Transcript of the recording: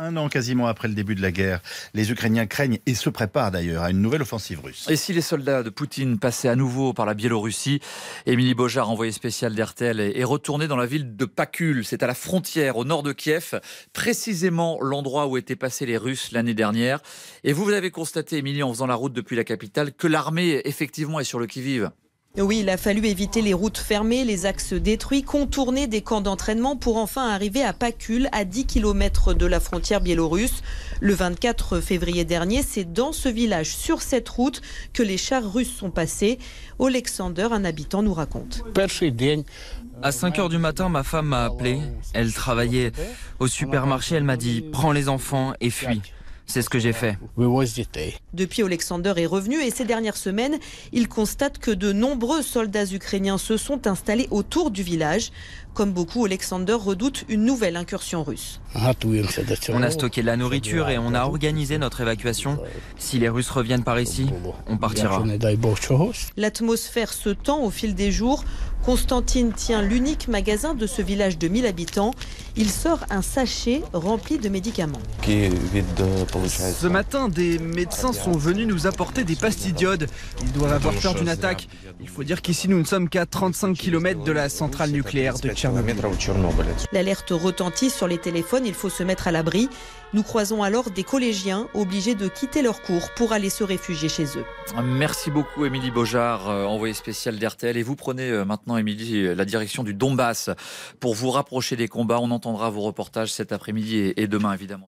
Un an quasiment après le début de la guerre, les Ukrainiens craignent et se préparent d'ailleurs à une nouvelle offensive russe. Et si les soldats de Poutine passaient à nouveau par la Biélorussie, Émilie Bojar, envoyée spéciale d'RTL, est retournée dans la ville de Pakul. C'est à la frontière au nord de Kiev, précisément l'endroit où étaient passés les Russes l'année dernière. Et vous, vous avez constaté, Émilie, en faisant la route depuis la capitale, que l'armée effectivement est sur le qui-vive. Oui, il a fallu éviter les routes fermées, les axes détruits, contourner des camps d'entraînement pour enfin arriver à Pakul, à 10 km de la frontière biélorusse. Le 24 février dernier, c'est dans ce village, sur cette route, que les chars russes sont passés. Alexander, un habitant, nous raconte. À 5 heures du matin, ma femme m'a appelé. Elle travaillait au supermarché. Elle m'a dit Prends les enfants et fuis. C'est ce que j'ai fait. Depuis, Alexander est revenu et ces dernières semaines, il constate que de nombreux soldats ukrainiens se sont installés autour du village. Comme beaucoup, Alexander redoute une nouvelle incursion russe. On a stocké de la nourriture et on a organisé notre évacuation. Si les Russes reviennent par ici, on partira. L'atmosphère se tend au fil des jours. Constantine tient l'unique magasin de ce village de 1000 habitants. Il sort un sachet rempli de médicaments. Ce matin, des médecins sont venus nous apporter des pastilles d'iode. Ils doivent avoir peur d'une attaque. Il faut dire qu'ici, nous ne sommes qu'à 35 km de la centrale nucléaire de Tchernobyl. L'alerte retentit sur les téléphones, il faut se mettre à l'abri. Nous croisons alors des collégiens obligés de quitter leur cours pour aller se réfugier chez eux. Merci beaucoup Émilie Beaujard, euh, envoyée spéciale d'RTL. Et vous prenez euh, maintenant, Émilie, la direction du Donbass pour vous rapprocher des combats. On entendra vos reportages cet après-midi et demain, évidemment.